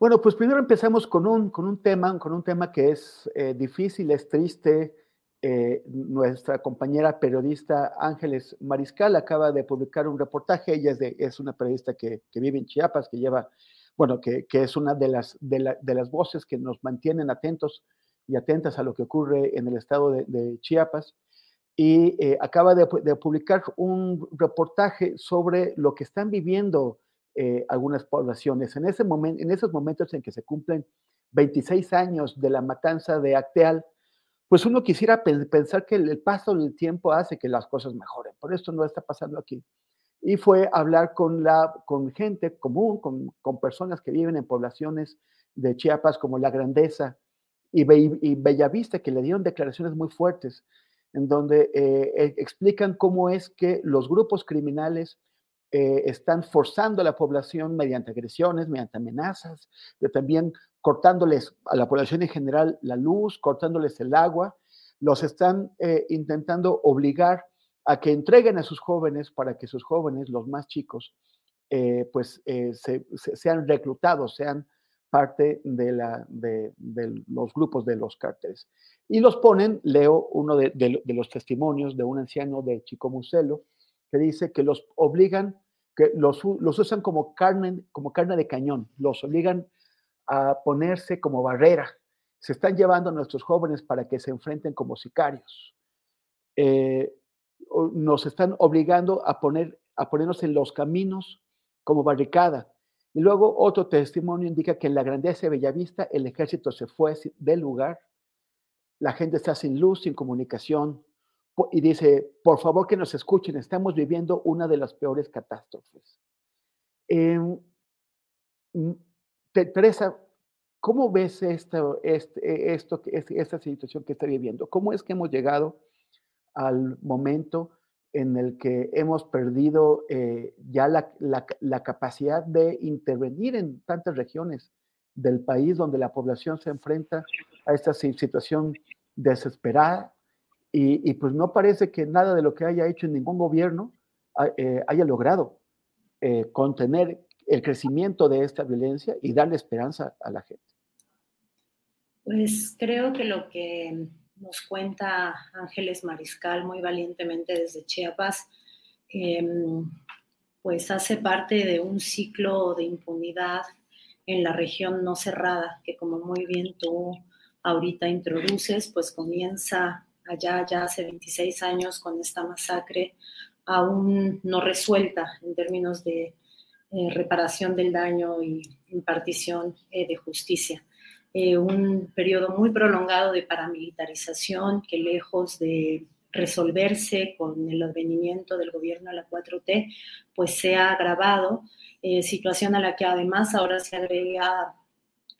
Bueno, pues primero empezamos con un, con un tema, con un tema que es eh, difícil, es triste. Eh, nuestra compañera periodista Ángeles Mariscal acaba de publicar un reportaje. Ella es, de, una periodista que, vive en Chiapas, que lleva, bueno, que, que es una de las, de, la, de, las voces que nos mantienen atentos y atentas a lo que ocurre en el estado de, Chiapas. Y eh, acaba de, publicar un reportaje sobre lo que están viviendo eh, algunas poblaciones. En, ese momento, en esos momentos en que se cumplen 26 años de la matanza de Acteal, pues uno quisiera pensar que el paso del tiempo hace que las cosas mejoren. Por esto no está pasando aquí. Y fue hablar con, la, con gente común, con, con personas que viven en poblaciones de Chiapas como La Grandeza y, Be y Bellavista, que le dieron declaraciones muy fuertes, en donde eh, explican cómo es que los grupos criminales eh, están forzando a la población mediante agresiones, mediante amenazas, pero también cortándoles a la población en general la luz, cortándoles el agua, los están eh, intentando obligar a que entreguen a sus jóvenes para que sus jóvenes, los más chicos, eh, pues se, se, sean reclutados, sean parte de, los grupos de los cárteles. Y los ponen, leo uno de, de los testimonios de un anciano de Chico Muselo, que dice que los obligan, que los, los usan como carne, como carne de cañón, los obligan a ponerse como barrera. Se están llevando a nuestros jóvenes para que se enfrenten como sicarios. Eh, nos están obligando a, poner, a ponernos en los caminos como barricada. Y luego otro testimonio indica que en la grandeza de Bellavista el ejército se fue del lugar, la gente está sin luz, sin comunicación, y dice, por favor que nos escuchen, estamos viviendo una de las peores catástrofes. Eh, Teresa, ¿cómo ves esto, este, esto, esta situación que está viviendo? ¿Cómo es que hemos llegado al momento en el que hemos perdido eh, ya la, la, la, capacidad de intervenir en tantas regiones del país donde la población se enfrenta a esta situación desesperada y, pues no parece que nada de lo que haya hecho ningún gobierno eh, haya logrado eh, contener el crecimiento de esta violencia y darle esperanza a la gente. Pues creo que lo que nos cuenta Ángeles Mariscal muy valientemente desde Chiapas, eh, pues hace parte de un ciclo de impunidad en la región no cerrada, que como muy bien tú ahorita introduces, pues comienza allá ya hace 26 años con esta masacre aún no resuelta en términos de eh, reparación del daño y impartición eh, de justicia. Eh, un periodo muy prolongado de paramilitarización que lejos de resolverse con el advenimiento del gobierno a la 4T, pues se ha agravado, situación a la que además ahora se agrega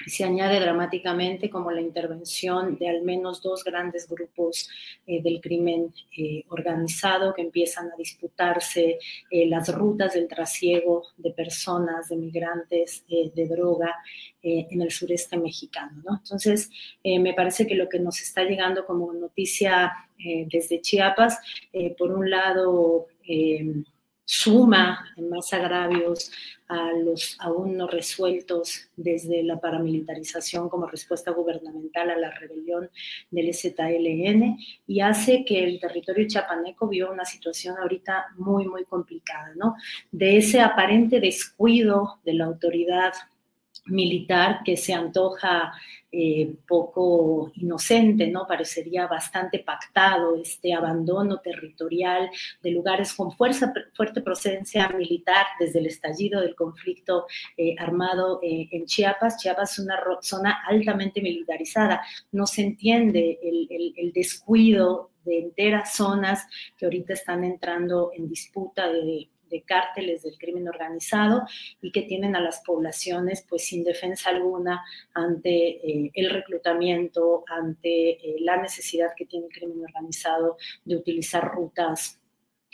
se añade dramáticamente como la intervención de al menos dos grandes grupos eh, del crimen eh, organizado que empiezan a disputarse eh, las rutas del trasiego de personas, de migrantes, de droga en el sureste mexicano. ¿no? Entonces, me parece que lo que nos está llegando como noticia desde Chiapas, por un lado, suma más agravios a los aún no resueltos desde la paramilitarización como respuesta gubernamental a la rebelión del ZLN y hace que el territorio chapaneco viva una situación ahorita muy, muy complicada, ¿no? De ese aparente descuido de la autoridad militar que se antoja eh, poco inocente, ¿no? Parecería bastante pactado este abandono territorial de lugares con fuerza, fuerte presencia militar desde el estallido del conflicto eh, armado eh, en Chiapas. Chiapas es una zona altamente militarizada. No se entiende el, el descuido de enteras zonas que ahorita están entrando en disputa de de cárteles del crimen organizado y que tienen a las poblaciones pues sin defensa alguna ante eh, el reclutamiento, ante eh, la necesidad que tiene el crimen organizado de utilizar rutas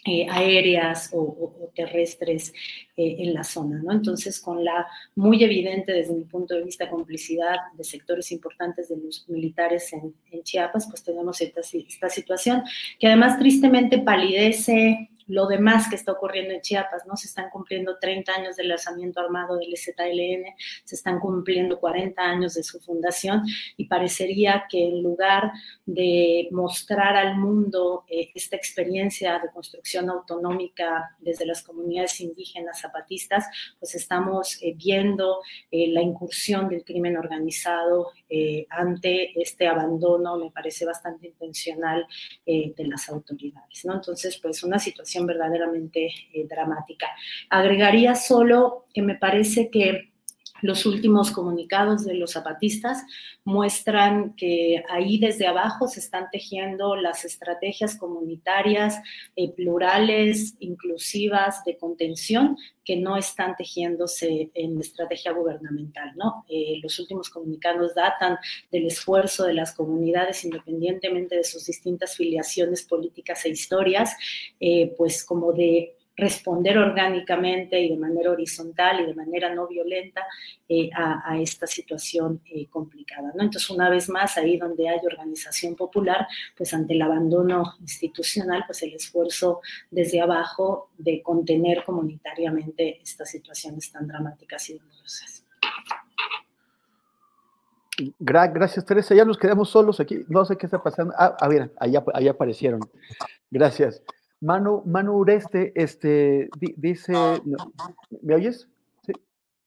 eh, aéreas o, terrestres en la zona, ¿no? Entonces, con la muy evidente, desde mi punto de vista, complicidad de sectores importantes de los militares en, Chiapas, pues tenemos esta, esta situación que además tristemente palidece lo demás que está ocurriendo en Chiapas, ¿no? Se están cumpliendo 30 años del lanzamiento armado del ZLN, se están cumpliendo 40 años de su fundación y parecería que en lugar de mostrar al mundo eh, esta experiencia de construcción autonómica desde las comunidades indígenas zapatistas, pues estamos eh, viendo eh, la incursión del crimen organizado ante este abandono, me parece bastante intencional, de las autoridades, ¿no? Entonces, pues una situación verdaderamente eh, dramática. Agregaría solo que me parece que los últimos comunicados de los zapatistas muestran que ahí desde abajo se están tejiendo las estrategias comunitarias eh, plurales, inclusivas de contención que no están tejiéndose en estrategia gubernamental. ¿no? Eh, los últimos comunicados datan del esfuerzo de las comunidades, independientemente de sus distintas filiaciones políticas e historias, pues como de responder orgánicamente y de manera horizontal y de manera no violenta eh, a, esta situación eh, complicada. ¿no? Entonces, una vez más, ahí donde hay organización popular, pues ante el abandono institucional, pues el esfuerzo desde abajo de contener comunitariamente estas situaciones tan dramáticas y dolorosas. Gracias, Teresa. Ya nos quedamos solos aquí. No sé qué está pasando. Ah, a ver, allá, allá aparecieron. Gracias. Manu, Manu Ureste este, dice, ¿me oyes? Sí,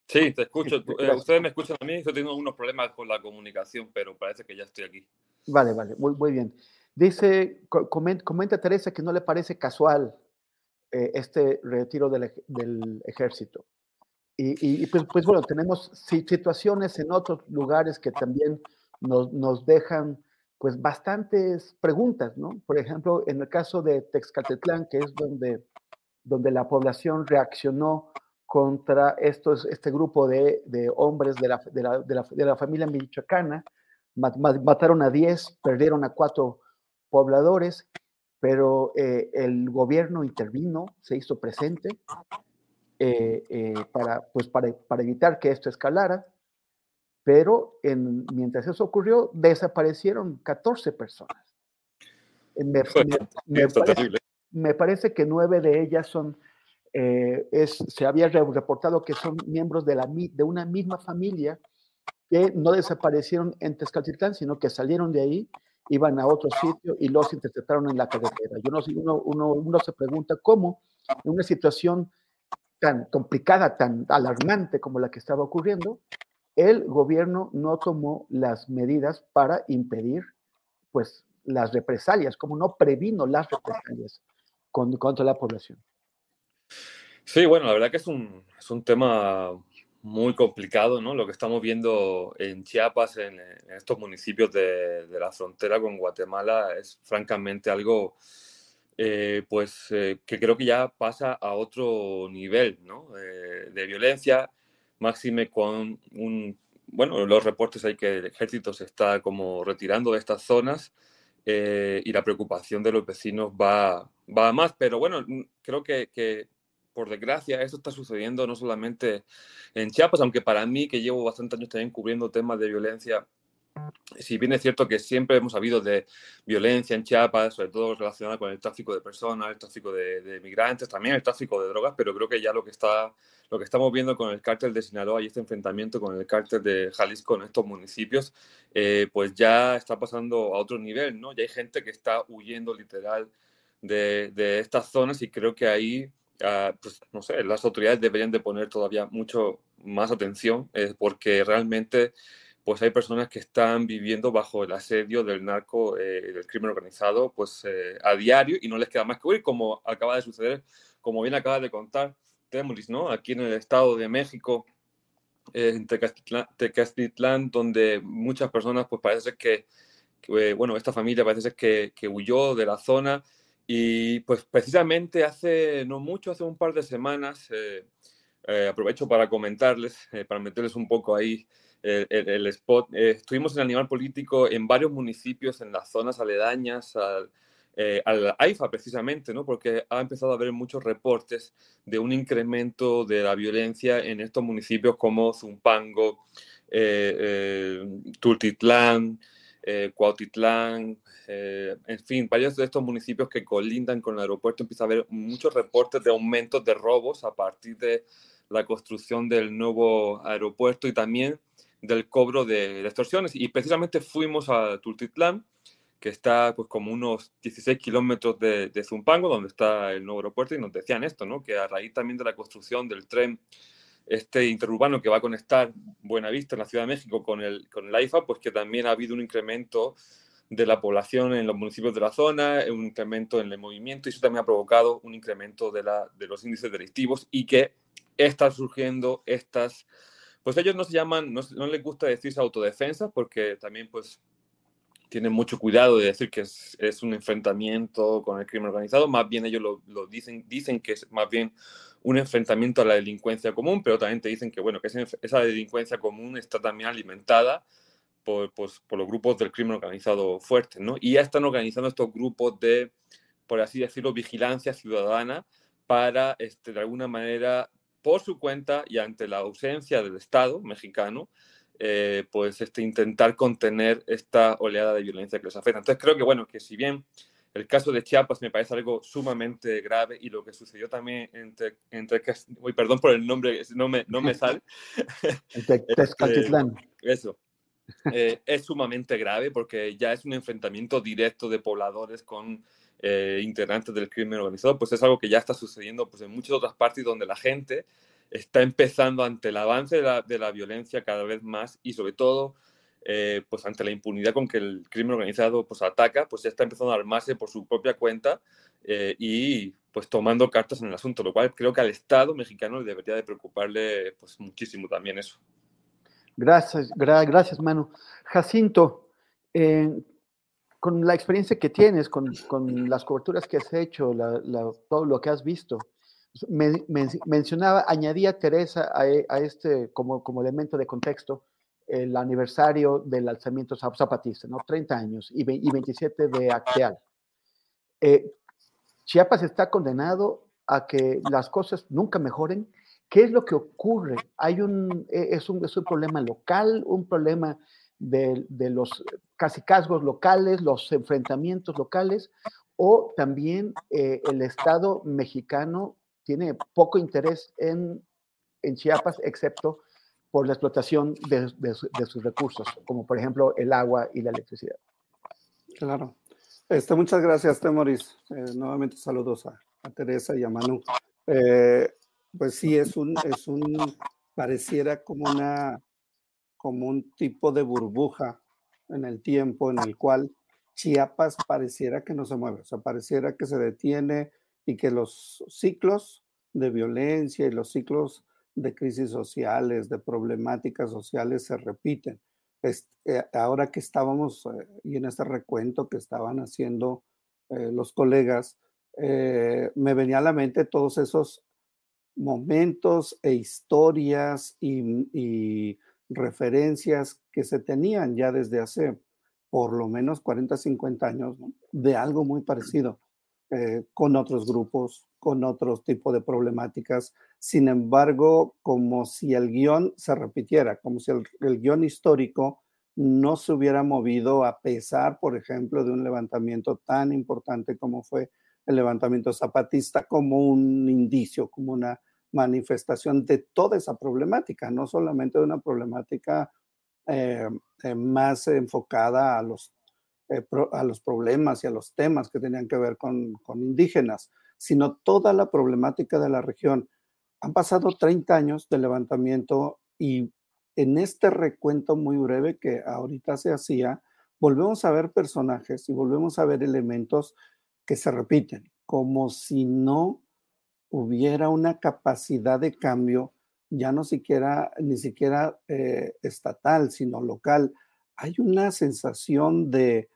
sí te escucho. Eh, ustedes me escuchan a mí, yo tengo unos problemas con la comunicación, pero parece que ya estoy aquí. Vale, vale, muy, muy bien. Dice, comenta, Teresa que no le parece casual eh, este retiro del, ejército. Y, pues, pues, bueno, tenemos situaciones en otros lugares que también nos, nos dejan pues bastantes preguntas, ¿no? Por ejemplo, en el caso de Texcaltetlán, que es donde, donde la población reaccionó contra estos, este grupo de, hombres de la, de, la, familia michoacana, mataron a 10, perdieron a 4 pobladores, pero eh, el gobierno intervino, se hizo presente eh, eh, para, pues para, para evitar que esto escalara pero en, mientras eso ocurrió, desaparecieron 14 personas. Me, me, parece, que nueve de ellas son, eh, es, se había reportado que son miembros de, la, de una misma familia que no desaparecieron en Tezcatlitlán, sino que salieron de ahí, iban a otro sitio y los interceptaron en la carretera. Yo no uno, uno, uno se pregunta cómo en una situación tan complicada, tan alarmante como la que estaba ocurriendo, el gobierno no tomó las medidas para impedir pues las represalias, como no previno las represalias contra la población. Sí, bueno, la verdad que es un, es un tema muy complicado, ¿no? Lo que estamos viendo en Chiapas, en, estos municipios de, de, la frontera con Guatemala, es francamente algo, eh, pues, eh, que creo que ya pasa a otro nivel, ¿no? Eh, de violencia máxime con un, bueno, los reportes hay que el ejército se está como retirando de estas zonas eh, y la preocupación de los vecinos va, va a más, pero bueno, creo que, que por desgracia, esto está sucediendo no solamente en Chiapas, aunque para mí, que llevo bastantes años también cubriendo temas de violencia si bien es cierto que siempre hemos habido de violencia en Chiapas, sobre todo relacionada con el tráfico de personas, el tráfico de, migrantes, también el tráfico de drogas, pero creo que ya lo que está, lo que estamos viendo con el cártel de Sinaloa y este enfrentamiento con el cártel de Jalisco en estos municipios, eh, pues ya está pasando a otro nivel, ¿no? Ya hay gente que está huyendo literal de, de estas zonas y creo que ahí ah, pues no sé, las autoridades deberían de poner todavía mucho más atención eh, porque realmente pues hay personas que están viviendo bajo el asedio del narco, eh, del crimen organizado, pues eh, a diario y no les queda más que huir, como acaba de suceder, como bien acaba de contar Temuris, ¿no? Aquí en el Estado de México, en Tecastitlán, donde muchas personas, pues parece que, bueno, esta familia parece que, que huyó de la zona y pues precisamente hace no mucho, hace un par de semanas, eh, eh, aprovecho para comentarles, eh, para meterles un poco ahí el, spot, estuvimos en Animal Político en varios municipios, en las zonas aledañas al, al AIFA precisamente, ¿no? porque ha empezado a haber muchos reportes de un incremento de la violencia en estos municipios como Zumpango, Tultitlán, Cuautitlán, eh, en fin, varios de estos municipios que colindan con el aeropuerto empieza a haber muchos reportes de aumentos de robos a partir de la construcción del nuevo aeropuerto y también del cobro de, extorsiones. Y precisamente fuimos a Tultitlán, que está pues como unos 16 kilómetros de, de, Zumpango, donde está el nuevo aeropuerto, y nos decían esto, ¿no? que a raíz también de la construcción del tren este interurbano que va a conectar Buenavista en la Ciudad de México con el, con el AIFA, pues que también ha habido un incremento de la población en los municipios de la zona, un incremento en el movimiento y eso también ha provocado un incremento de, la, de los índices delictivos y que están surgiendo estas, pues ellos no se llaman, no, no les gusta decirse autodefensa porque también pues tienen mucho cuidado de decir que es, es, un enfrentamiento con el crimen organizado, más bien ellos lo, lo, dicen, dicen que es más bien un enfrentamiento a la delincuencia común, pero también te dicen que bueno, que esa delincuencia común está también alimentada por, pues, por, los grupos del crimen organizado fuertes, ¿no? Y ya están organizando estos grupos de, por así decirlo, vigilancia ciudadana para, este, de alguna manera, por su cuenta y ante la ausencia del Estado mexicano, eh, pues este, intentar contener esta oleada de violencia que les afecta. Entonces creo que, bueno, que si bien el caso de Chiapas me parece algo sumamente grave y lo que sucedió también entre, entre uy, perdón por el nombre, no me, no me sale. Entre Tezcatitlán. Este, eso, eh, es sumamente grave porque ya es un enfrentamiento directo de pobladores con eh, integrantes del crimen organizado, pues es algo que ya está sucediendo pues, en muchas otras partes donde la gente está empezando ante el avance de la, de la violencia cada vez más y sobre todo eh, pues ante la impunidad con que el crimen organizado pues ataca, pues ya está empezando a armarse por su propia cuenta y pues tomando cartas en el asunto, lo cual creo que al Estado mexicano le debería de preocuparle pues muchísimo también eso. Gracias, gracias, Manu. Jacinto, eh, con la experiencia que tienes, con, con, las coberturas que has hecho, todo lo que has visto, me, me, mencionaba, añadía Teresa a, a, este como, como elemento de contexto el aniversario del alzamiento zapatista, ¿no? 30 años y, y 27 de Acteal. Eh, Chiapas está condenado a que las cosas nunca mejoren ¿Qué es lo que ocurre? Hay un, e, es, un, es un problema local, un problema de, de los casicazgos locales, los enfrentamientos locales, o también eh, el Estado mexicano tiene poco interés en, en Chiapas, excepto por la explotación de, de, de, sus recursos, como por ejemplo el agua y la electricidad. Claro. Este, muchas gracias, Temoris. Eh, nuevamente saludos a, a, Teresa y a Manu. Eh, pues sí, es un, es un, pareciera como una, como un tipo de burbuja en el tiempo en el cual Chiapas pareciera que no se mueve, o sea, pareciera que se detiene y que los ciclos de violencia y los ciclos de crisis sociales, de problemáticas sociales se repiten. Este, ahora que estábamos, eh, y en este recuento que estaban haciendo eh, los colegas, me venía a la mente todos esos momentos e historias y, referencias que se tenían ya desde hace por lo menos 40, 50 años, de algo muy parecido, eh, con otros grupos, con otros tipos de problemáticas. Sin embargo, como si el guion se repitiera, como si el, el guion histórico no se hubiera movido a pesar, por ejemplo, de un levantamiento tan importante como fue el levantamiento zapatista como un indicio, como una manifestación de toda esa problemática, no solamente de una problemática eh, eh, más enfocada a los, eh, a los problemas y a los temas que tenían que ver con, con, indígenas, sino toda la problemática de la región. Han pasado 30 años de levantamiento y en este recuento muy breve que ahorita se hacía, volvemos a ver personajes y volvemos a ver elementos que se repiten, como si no hubiera una capacidad de cambio, ya no siquiera, ni siquiera eh, estatal, sino local. Hay una sensación de,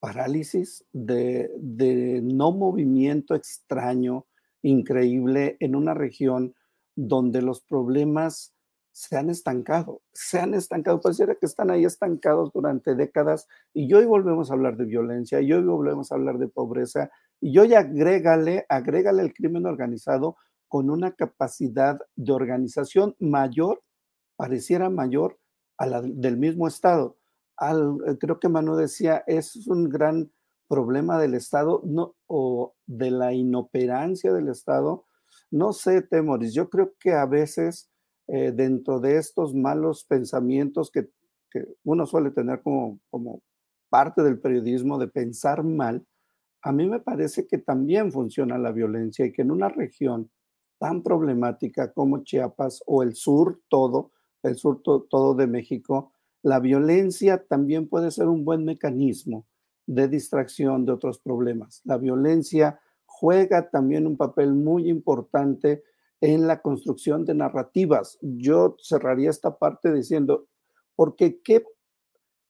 parálisis, de, de no movimiento extraño, increíble, en una región donde los problemas se han estancado, se han estancado, pareciera que están ahí estancados durante décadas y hoy volvemos a hablar de violencia, y hoy volvemos a hablar de pobreza, y hoy agrégale, agrégale el crimen organizado con una capacidad de organización mayor, pareciera mayor a la del mismo Estado. Al, creo que Manu decía, es un gran problema del Estado no, o de la inoperancia del Estado. No sé, Temoris, yo creo que a veces eh, dentro de estos malos pensamientos que, uno suele tener como, como parte del periodismo de pensar mal, a mí me parece que también funciona la violencia y que en una región tan problemática como Chiapas o el sur todo, el sur todo de México, la violencia también puede ser un buen mecanismo de distracción de otros problemas. La violencia juega también un papel muy importante en la construcción de narrativas. Yo cerraría esta parte diciendo, porque qué,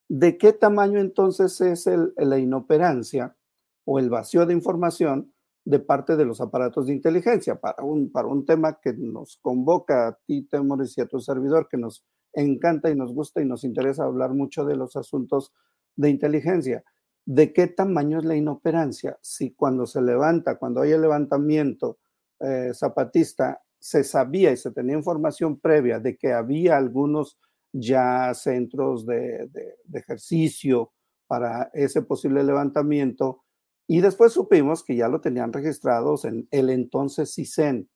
¿de qué tamaño entonces es la inoperancia o el vacío de información de parte de los aparatos de inteligencia para un, para un tema que nos convoca a ti, Temores, y a tu servidor, que nos encanta y nos gusta y nos interesa hablar mucho de los asuntos de inteligencia? ¿De qué tamaño es la inoperancia? Si cuando se levanta, cuando hay el levantamiento, eh, zapatista se sabía y se tenía información previa de que había algunos ya centros de, ejercicio para ese posible levantamiento y después supimos que ya lo tenían registrados en el entonces CISEN.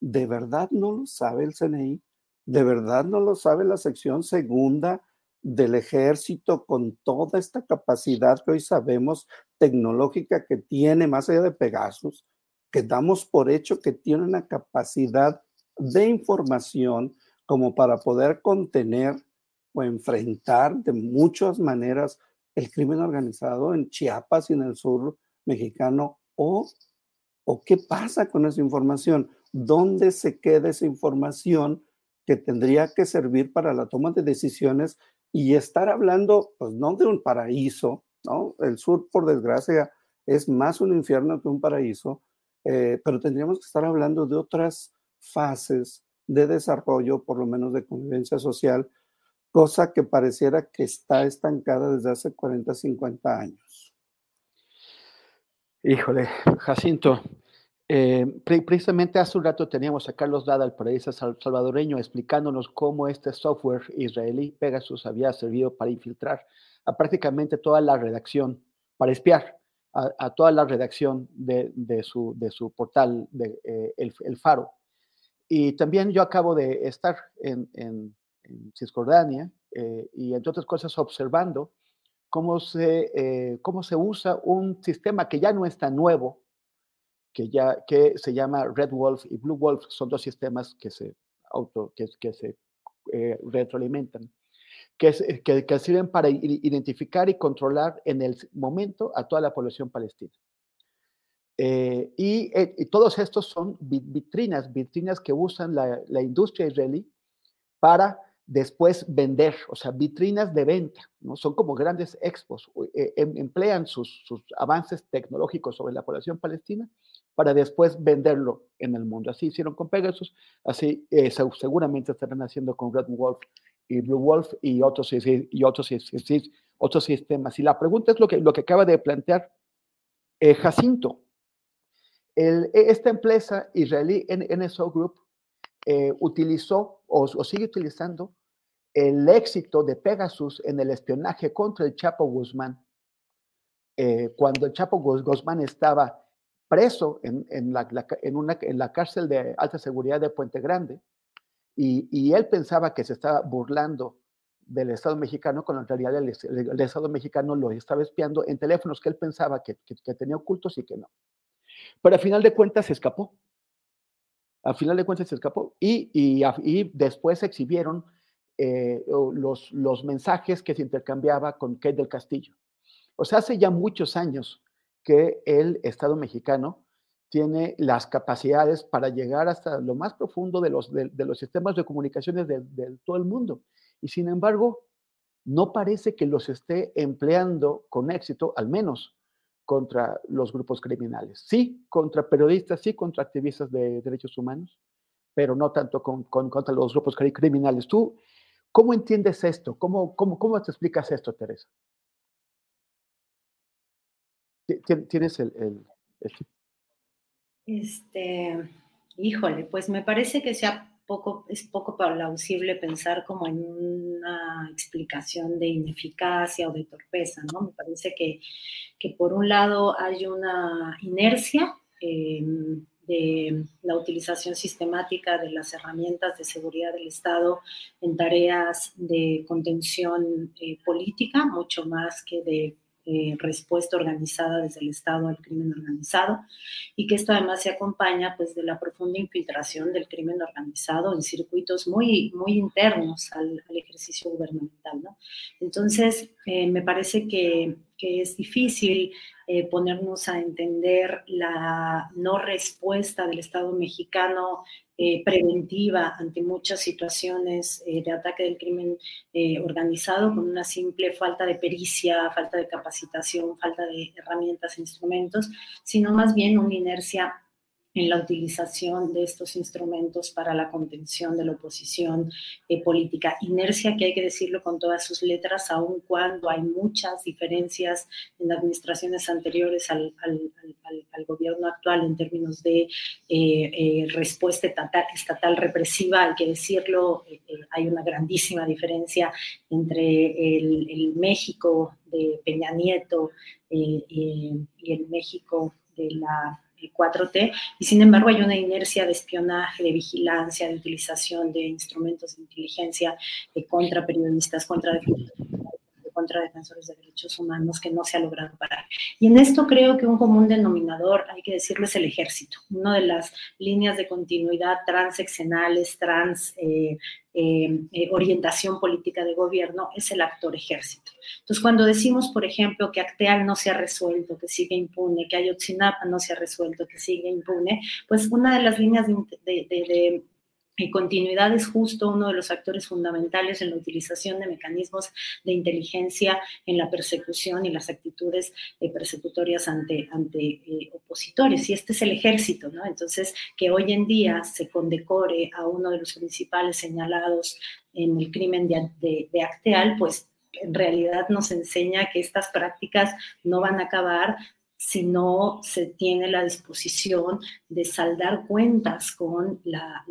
¿De verdad no lo sabe el CNI? ¿De verdad no lo sabe la sección segunda del ejército con toda esta capacidad que hoy sabemos tecnológica que tiene más allá de Pegasus? que damos por hecho que tiene una capacidad de información como para poder contener o enfrentar de muchas maneras el crimen organizado en Chiapas y en el sur mexicano o, o qué pasa con esa información, dónde se queda esa información que tendría que servir para la toma de decisiones y estar hablando, pues no de un paraíso, ¿no? El sur, por desgracia, es más un infierno que un paraíso, eh, pero tendríamos que estar hablando de otras fases de desarrollo, por lo menos de convivencia social, cosa que pareciera que está estancada desde hace 40, 50 años. Híjole, Jacinto, eh, precisamente hace un rato teníamos a Carlos Dada, el periodista salvadoreño, explicándonos cómo este software israelí Pegasus había servido para infiltrar a prácticamente toda la redacción, para espiar a, toda la redacción de, su, de su, portal, de, eh, el, Faro. Y también yo acabo de estar en, en, Cisjordania eh, y, entre otras cosas, observando cómo se, eh, cómo se usa un sistema que ya no es tan nuevo, que, ya, que se llama Red Wolf y Blue Wolf. Son dos sistemas que se, auto, que, que se retroalimentan que, que, sirven para identificar y controlar en el momento a toda la población palestina. Eh, eh, y, todos estos son vitrinas, vitrinas que usan la, la, industria israelí para después vender, o sea, vitrinas de venta, ¿no? Son como grandes expos, eh, em, emplean sus, sus, avances tecnológicos sobre la población palestina para después venderlo en el mundo. Así hicieron con Pegasus, así seguramente estarán haciendo con Red Wolf y Blue Wolf y otros, y otros, otros sistemas. Y la pregunta es lo que, lo que acaba de plantear eh, Jacinto. El, e, esta empresa israelí NSO Group eh, utilizó o, sigue utilizando el éxito de Pegasus en el espionaje contra el Chapo Guzmán. Eh, cuando el Chapo Guzmán estaba preso en, en, la, en, una, en la cárcel de alta seguridad de Puente Grande, y, él pensaba que se estaba burlando del Estado mexicano, cuando en realidad el, Estado mexicano lo estaba espiando en teléfonos que él pensaba que, tenía ocultos y que no. Pero al final de cuentas se escapó. Al final de cuentas se escapó y, y, después se exhibieron eh, los, los mensajes que se intercambiaba con Kate del Castillo. O sea, hace ya muchos años que el Estado mexicano tiene las capacidades para llegar hasta lo más profundo de los, de, los sistemas de comunicaciones de, todo el mundo. Y sin embargo, no parece que los esté empleando con éxito, al menos contra los grupos criminales. Sí, contra periodistas, sí, contra activistas de derechos humanos, pero no tanto con, contra los grupos criminales. ¿Tú cómo entiendes esto? ¿Cómo, cómo, cómo te explicas esto, Teresa? ¿Tienes el, el, Este, híjole, pues me parece que sea poco, es poco plausible pensar como en una explicación de ineficacia o de torpeza, ¿no? Me parece que, que por un lado hay una inercia em, de la utilización sistemática de las herramientas de seguridad del Estado en tareas de contención eh, política, mucho más que de eh, respuesta organizada desde el Estado al crimen organizado y que esto además se acompaña pues de la profunda infiltración del crimen organizado en circuitos muy, muy internos al, ejercicio gubernamental. ¿no? Entonces, eh, me parece que, que es difícil eh, ponernos a entender la no respuesta del Estado mexicano eh, preventiva ante muchas situaciones eh, de ataque del crimen organizado con una simple falta de pericia, falta de capacitación, falta de herramientas e instrumentos, sino más bien una inercia en la utilización de estos instrumentos para la contención de la oposición eh, política. Inercia que hay que decirlo con todas sus letras, aun cuando hay muchas diferencias en administraciones anteriores al, gobierno actual en términos de eh, eh, respuesta estatal, represiva, hay que decirlo, hay una grandísima diferencia entre el, el México de Peña Nieto y el México de la 4T, y sin embargo hay una inercia de espionaje, de vigilancia, de utilización de instrumentos de inteligencia eh, contra periodistas, contra defensores contra defensores de derechos humanos que no se ha logrado parar. Y en esto creo que un común denominador, hay que decirlo, es el ejército. Una de las líneas de continuidad transeccionales, trans eh, eh, eh, orientación política de gobierno es el actor ejército. Entonces, cuando decimos, por ejemplo, que Acteal no se ha resuelto, que sigue impune, que Ayotzinapa no se ha resuelto, que sigue impune, pues una de las líneas de y continuidad es justo uno de los actores fundamentales en la utilización de mecanismos de inteligencia en la persecución y las actitudes eh, persecutorias ante, ante eh, opositores. Y este es el ejército, ¿no? Entonces, que hoy en día se condecore a uno de los principales señalados en el crimen de, de Acteal, pues en realidad nos enseña que estas prácticas no van a acabar si no se tiene la disposición de saldar cuentas con la,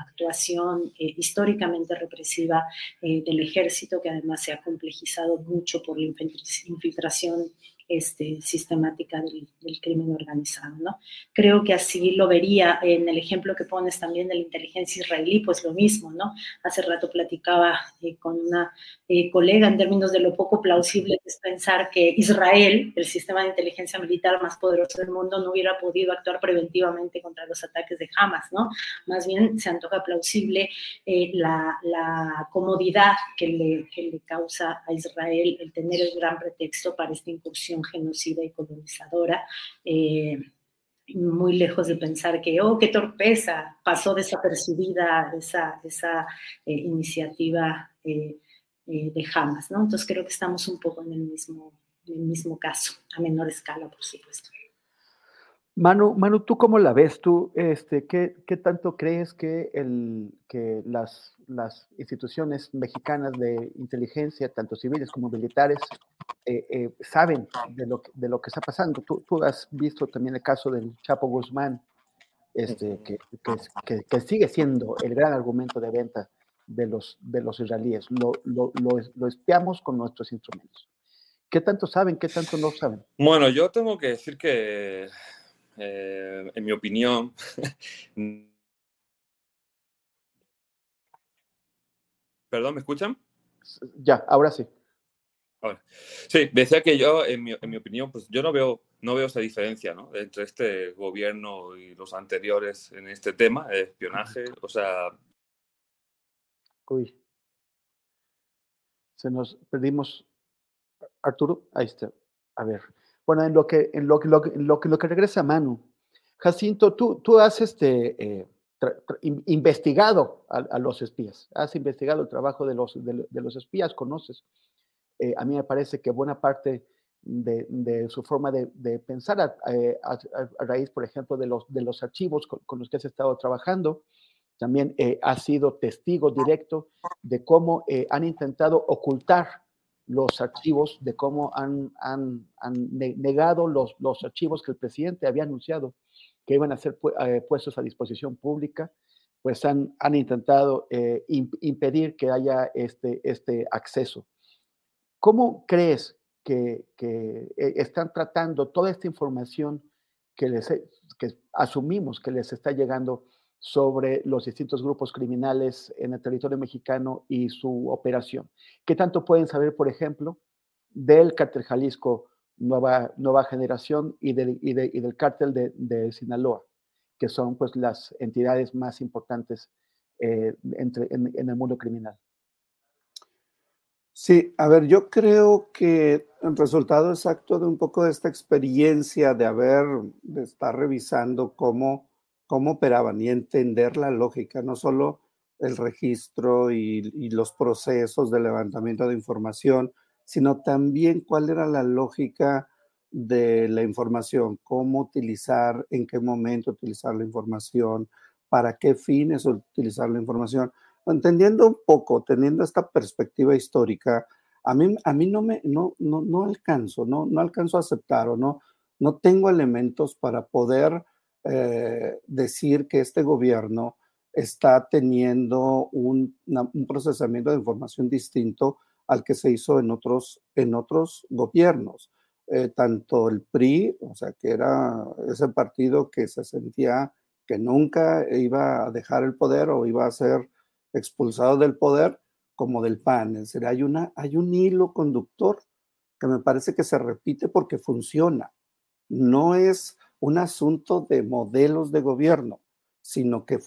actuación eh, históricamente represiva eh, del ejército, que además se ha complejizado mucho por la infiltración este, sistemática del, crimen organizado. ¿no? Creo que así lo vería en el ejemplo que pones también de la inteligencia israelí, pues lo mismo, ¿no? Hace rato platicaba eh, con una eh, colega en términos de lo poco plausible que es pensar que Israel, el sistema de inteligencia militar más poderoso del mundo, no hubiera podido actuar preventivamente contra los ataques de Hamas, ¿no? Más bien se antoja plausible eh, la, la, comodidad que le, que le causa a Israel el tener el gran pretexto para esta incursión genocida y colonizadora. Eh, muy lejos de pensar que, oh, qué torpeza, pasó desapercibida esa, esa eh, iniciativa eh, de Hamas, ¿no? Entonces creo que estamos un poco en el mismo, en el mismo caso, a menor escala, por supuesto. Manu, Manu, ¿tú cómo la ves? ¿Tú este, qué, qué tanto crees que, el, que las, las instituciones mexicanas de inteligencia, tanto civiles como militares, eh, eh, saben de lo, de lo que está pasando. Tú, tú, has visto también el caso del Chapo Guzmán, este, que, que, que, sigue siendo el gran argumento de venta de los, de los israelíes. Lo, lo, lo, espiamos con nuestros instrumentos. ¿Qué tanto saben? ¿Qué tanto no saben? Bueno, yo tengo que decir que, eh, en mi opinión, Perdón, ¿me escuchan? Ya, ahora sí. Sí, decía que yo, en mi, opinión, pues yo no veo no veo esa diferencia ¿no? entre este gobierno y los anteriores en este tema, de espionaje. O sea. Uy. Se nos perdimos. Arturo, ahí está. A ver. Bueno, en lo que, en lo, lo, lo, lo que regresa Manu. Jacinto, tú, tú has este, eh, investigado a, los espías, has investigado el trabajo de los, de, los espías, conoces. Eh, a mí me parece que buena parte de, su forma de, pensar eh, a, raíz, por ejemplo, de los, de los archivos con, los que has estado trabajando, también ha sido testigo directo de cómo han intentado ocultar los archivos, de cómo han, han, negado los, los archivos que el presidente había anunciado que iban a ser eh, puestos a disposición pública, pues han, han intentado eh, impedir que haya este, este acceso. ¿Cómo crees que, que, eh, están tratando toda esta información que, les, que asumimos que les está llegando sobre los distintos grupos criminales en el territorio mexicano y su operación? ¿Qué tanto pueden saber, por ejemplo, del cártel Jalisco Nueva, nueva Generación y del, y, del cártel de, Sinaloa, que son pues las entidades más importantes eh, entre, en, el mundo criminal. Sí, a ver, yo creo que el resultado exacto de un poco de esta experiencia de haber, de estar revisando cómo, cómo operaban y entender la lógica, no solo el registro y, y los procesos de levantamiento de información, sino también cuál era la lógica de la información, cómo utilizar, en qué momento utilizar la información, para qué fines utilizar la información. Entendiendo un poco, teniendo esta perspectiva histórica, a mí, a mí no, me, no, no, no alcanzo, no, no alcanzo a aceptar o no, no tengo elementos para poder eh, decir que este gobierno está teniendo un, un procesamiento de información distinto al que se hizo en otros, en otros gobiernos. Eh, tanto el PRI, o sea, que era ese partido que se sentía que nunca iba a dejar el poder o iba a ser expulsado del poder, como del PAN. Es decir, hay, una, hay un hilo conductor que me parece que se repite porque funciona. No es un asunto de modelos de gobierno, sino que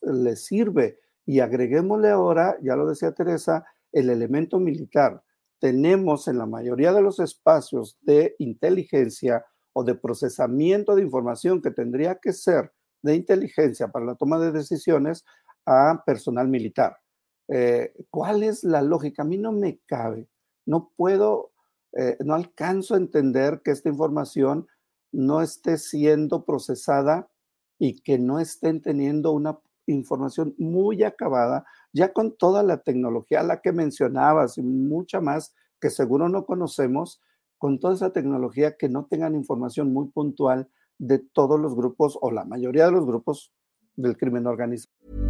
le sirve. Y agreguémosle ahora, ya lo decía Teresa, el elemento militar. Tenemos en la mayoría de los espacios de inteligencia o de procesamiento de información que tendría que ser de inteligencia para la toma de decisiones a personal militar. Eh, ¿Cuál es la lógica? A mí no me cabe, no puedo, eh, no alcanzo a entender que esta información no esté siendo procesada y que no estén teniendo una información muy acabada ya con toda la tecnología, la que mencionabas y mucha más que seguro no conocemos, con toda esa tecnología que no tengan información muy puntual de todos los grupos o la mayoría de los grupos del crimen organizado.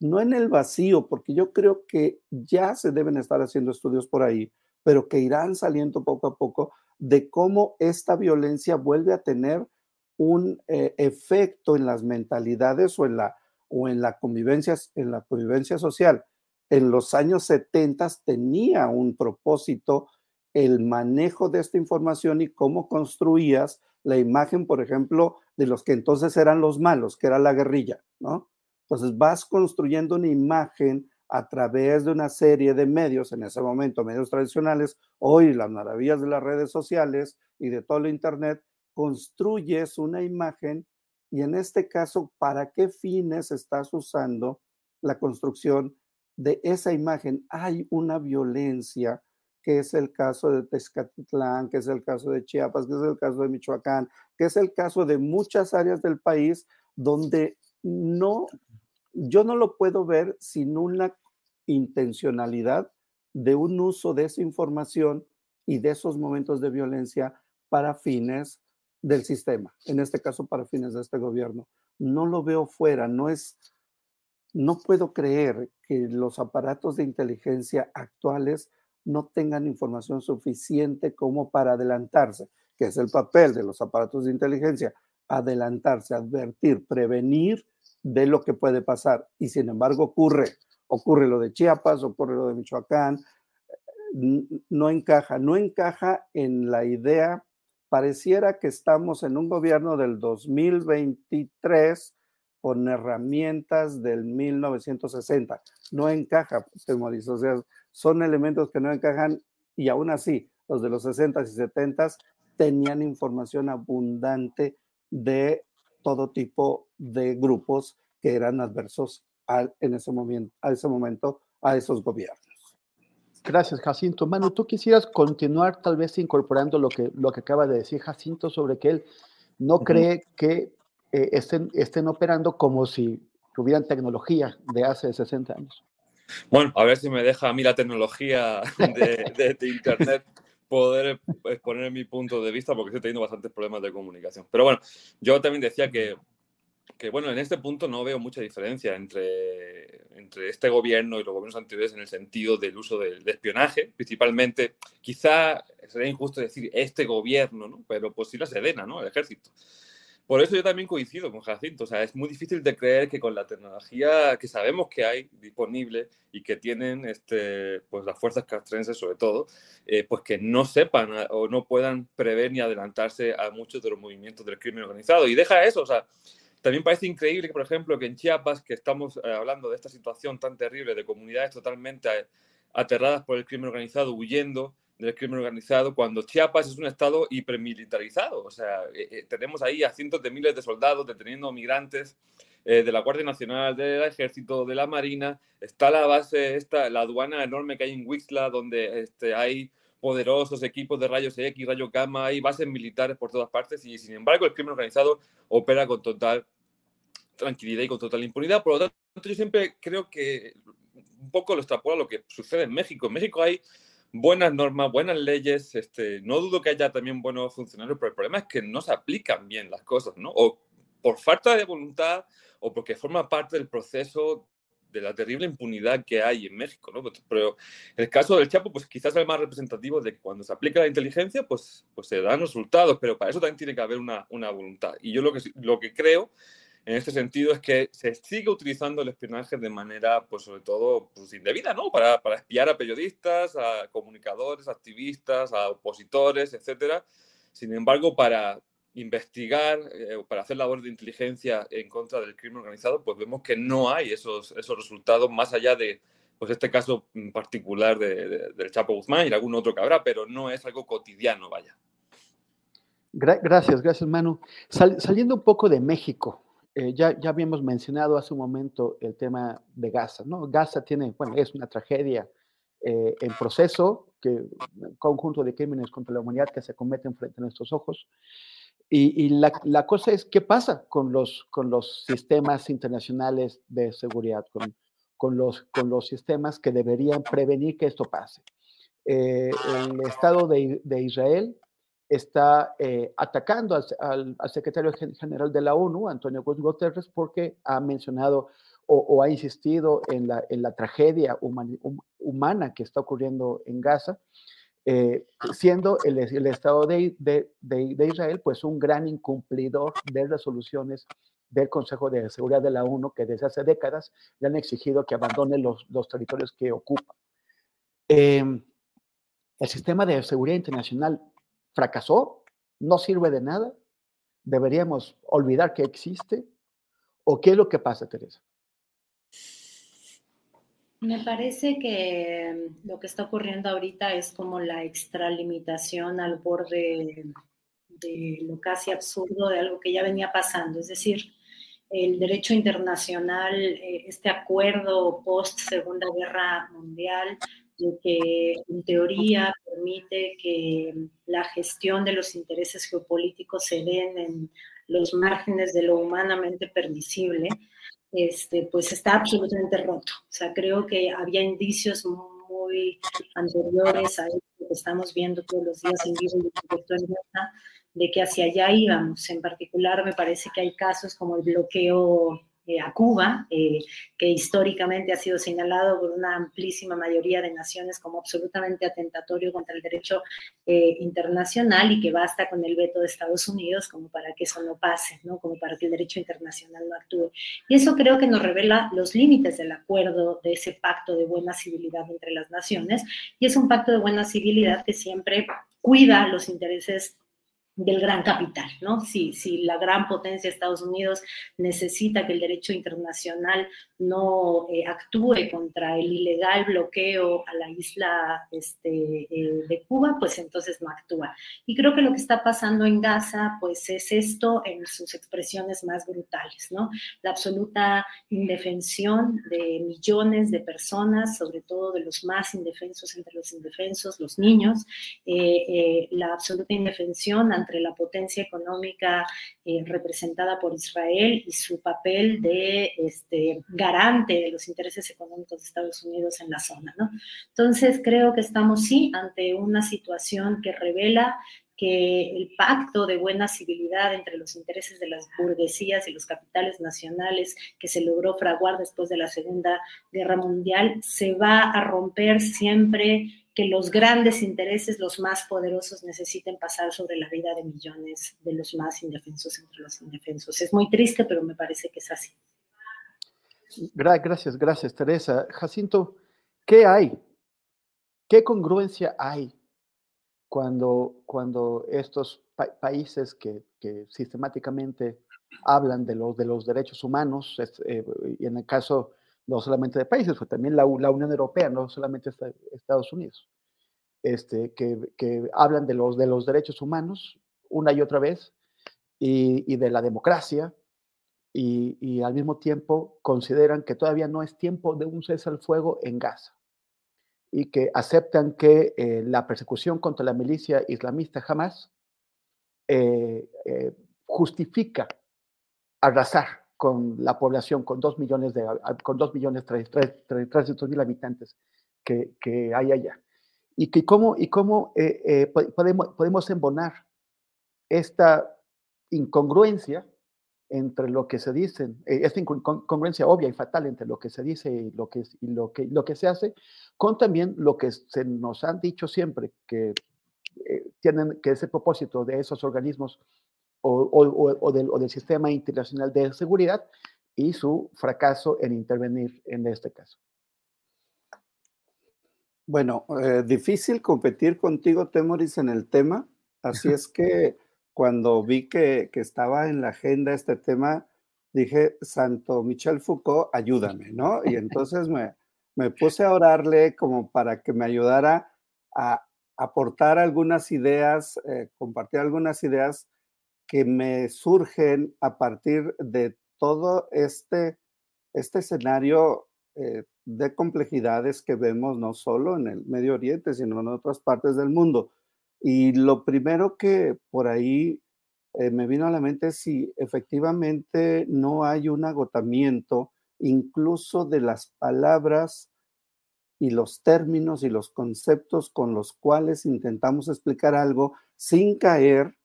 no en el vacío, porque yo creo que ya se deben estar haciendo estudios por ahí, pero que irán saliendo poco a poco de cómo esta violencia vuelve a tener un eh, efecto en las mentalidades o en la, o en la convivencia, en la convivencia social en los años 70 tenía un propósito el manejo de esta información y cómo construías la imagen, por ejemplo, de los que entonces eran los malos, que era la guerrilla, ¿no? Entonces vas construyendo una imagen a través de una serie de medios, en ese momento medios tradicionales, hoy las maravillas de las redes sociales y de todo el Internet, construyes una imagen y en este caso, ¿para qué fines estás usando la construcción de esa imagen hay una violencia, que es el caso de Tezcatitlán, que es el caso de Chiapas, que es el caso de Michoacán, que es el caso de muchas áreas del país donde no, yo no lo puedo ver sin una intencionalidad de un uso de esa información y de esos momentos de violencia para fines del sistema, en este caso para fines de este gobierno. No lo veo fuera, no es, no puedo creer que los aparatos de inteligencia actuales no tengan información suficiente como para adelantarse, que es el papel de los aparatos de inteligencia, adelantarse, advertir, prevenir de lo que puede pasar. Y sin embargo ocurre, ocurre lo de Chiapas, ocurre lo de Michoacán, no encaja, no encaja en la idea, pareciera que estamos en un gobierno del 2023 con herramientas del 1960. No encaja, Mauricio, o sea, son elementos que no encajan y aún así, los de los 60 y 70 tenían información abundante de todo tipo de grupos que eran adversos en ese momento, a ese momento a esos gobiernos. Gracias, Jacinto. Manu, ¿tú quisieras continuar tal vez incorporando lo que, lo que acaba de decir Jacinto sobre que él no cree que eh, estén, estén operando como si tuvieran tecnología de hace 60 años? Bueno, a ver si me deja a mí la tecnología de, de Internet poder exponer mi punto de vista porque estoy teniendo bastantes problemas de comunicación. Pero bueno, yo también decía que que bueno, en este punto no veo mucha diferencia entre, entre este gobierno y los gobiernos anteriores en el sentido del uso del espionaje, principalmente, quizá sería injusto decir este gobierno, ¿no? pero pues sí la Sedena, ¿no? el ejército. Por eso yo también coincido con Jacinto, o sea, es muy difícil de creer que con la tecnología que sabemos que hay disponible y que tienen este, pues las fuerzas castrenses sobre todo, eh, pues que no sepan o no puedan prever ni adelantarse a muchos de los movimientos del crimen organizado. Y deja eso, o sea, también parece increíble que, por ejemplo, que en Chiapas, que estamos eh, hablando de esta situación tan terrible de comunidades totalmente eh, aterradas por el crimen organizado, huyendo del crimen organizado, cuando Chiapas es un estado hipermilitarizado. O sea, eh, tenemos ahí a cientos de miles de soldados deteniendo migrantes de la Guardia Nacional, del Ejército, de la Marina. Está la base, esta, la aduana enorme que hay en Wixla, donde este, hay poderosos equipos de rayos X, rayos gamma, hay bases militares por todas partes y sin embargo el crimen organizado opera con total tranquilidad y con total impunidad. Por lo tanto, yo siempre creo que un poco lo extrapola lo que sucede en México. En México hay buenas normas, buenas leyes, este, no dudo que haya también buenos funcionarios, pero el problema es que no se aplican bien las cosas, ¿no? O por falta de voluntad o porque forma parte del proceso de la terrible impunidad que hay en México, ¿no? Pero el caso del Chapo, pues quizás es el más representativo de que cuando se aplica la inteligencia, pues, pues se dan resultados, pero para eso también tiene que haber una, una voluntad. Y yo lo que, lo que creo en este sentido es que se sigue utilizando el espionaje de manera, pues sobre todo, pues indebida, ¿no? Para, para espiar a periodistas, a comunicadores, activistas, a opositores, etcétera. Sin embargo, para investigar, eh, para hacer labor de inteligencia en contra del crimen organizado, pues vemos que no hay esos, esos resultados más allá de pues este caso particular de, del Chapo Guzmán y algún otro que habrá, pero no es algo cotidiano, vaya. gracias, gracias, Manu. saliendo un poco de México, eh, ya, ya habíamos mencionado hace un momento el tema de Gaza, ¿no? Gaza tiene, bueno, es una tragedia eh, en proceso, que un conjunto de crímenes contra la humanidad que se cometen frente a nuestros ojos. Y, la, la, cosa es, ¿qué pasa con los, con los sistemas internacionales de seguridad, con, con, los, con los sistemas que deberían prevenir que esto pase? Eh, el Estado de, de Israel está eh, atacando al, al, secretario general de la ONU, Antonio Guterres, porque ha mencionado o, o ha insistido en la, en la tragedia humana que está ocurriendo en Gaza eh, siendo el, el Estado de, de, de, Israel pues un gran incumplidor de resoluciones del Consejo de Seguridad de la ONU que desde hace décadas le han exigido que abandone los, los territorios que ocupa. Eh, el sistema de seguridad internacional fracasó, no sirve de nada, deberíamos olvidar que existe, o qué es lo que pasa, Teresa. Me parece que lo que está ocurriendo ahorita es como la extralimitación al borde de lo casi absurdo de algo que ya venía pasando. Es decir, el derecho internacional, eh, este acuerdo post Segunda Guerra Mundial, que en teoría permite que la gestión de los intereses geopolíticos se den en los márgenes de lo humanamente permisible, este, pues está absolutamente roto. O sea, creo que había indicios muy anteriores a esto que estamos viendo todos los días en vivo de que hacia allá íbamos. En particular, me parece que hay casos como el bloqueo eh, a Cuba, eh, que históricamente ha sido señalado por una amplísima mayoría de naciones como absolutamente atentatorio contra el derecho eh, internacional y que basta con el veto de Estados Unidos como para que eso no pase, ¿no? como para que el derecho internacional no actúe. Y eso creo que nos revela los límites del acuerdo, de ese pacto de buena civilidad entre las naciones, y es un pacto de buena civilidad que siempre cuida los intereses del gran capital, ¿no? Si, si la gran potencia de Estados Unidos necesita que el derecho internacional no eh, actúe contra el ilegal bloqueo a la isla este, eh, de Cuba, pues entonces no actúa. Y creo que lo que está pasando en Gaza, pues es esto en sus expresiones más brutales, ¿no? La absoluta indefensión de millones de personas, sobre todo de los más indefensos entre los indefensos, los niños, eh, la absoluta indefensión ante la potencia económica eh, representada por Israel y su papel de este, garante de los intereses económicos de Estados Unidos en la zona. Entonces, creo que estamos sí ante una situación que revela que el pacto de buena civilidad entre los intereses de las burguesías y los capitales nacionales que se logró fraguar después de la Segunda Guerra Mundial se va a romper siempre que los grandes intereses, los más poderosos, necesiten pasar sobre la vida de millones de los más indefensos entre los indefensos. Es muy triste, pero me parece que es así. Gracias, gracias, Teresa. Jacinto, ¿qué hay? ¿Qué congruencia hay cuando, cuando estos países que, sistemáticamente hablan de los, de los derechos humanos, eh, y en el caso no solamente de países, pero también la, la Unión Europea, no solamente Estados Unidos, este, que, que, hablan de los, de los derechos humanos una y otra vez y, y de la democracia y, y, al mismo tiempo consideran que todavía no es tiempo de un cese al fuego en Gaza y que aceptan que eh, la persecución contra la milicia islamista jamás eh, eh, justifica arrasar con la población, con dos millones de, con dos millones trescientos mil habitantes que, que, hay allá. Y que cómo, y cómo eh, eh, podemos, podemos embonar esta incongruencia entre lo que se dice, eh, esta incongruencia obvia y fatal entre lo que se dice y lo que, y lo que, lo que se hace, con también lo que se nos han dicho siempre, que tienen que ese propósito de esos organismos o, del, sistema internacional de seguridad y su fracaso en intervenir en este caso. Bueno, eh, difícil competir contigo, Temoris, en el tema. Así es que cuando vi que, que, estaba en la agenda este tema, dije, Santo Michel Foucault, ayúdame, ¿no? Y entonces me, me puse a orarle como para que me ayudara a aportar algunas ideas, eh, compartir algunas ideas que me surgen a partir de todo este, este escenario eh, de complejidades que vemos no solo en el Medio Oriente, sino en otras partes del mundo. Y lo primero que por ahí eh, me vino a la mente es si efectivamente no hay un agotamiento incluso de las palabras y los términos y los conceptos con los cuales intentamos explicar algo sin caer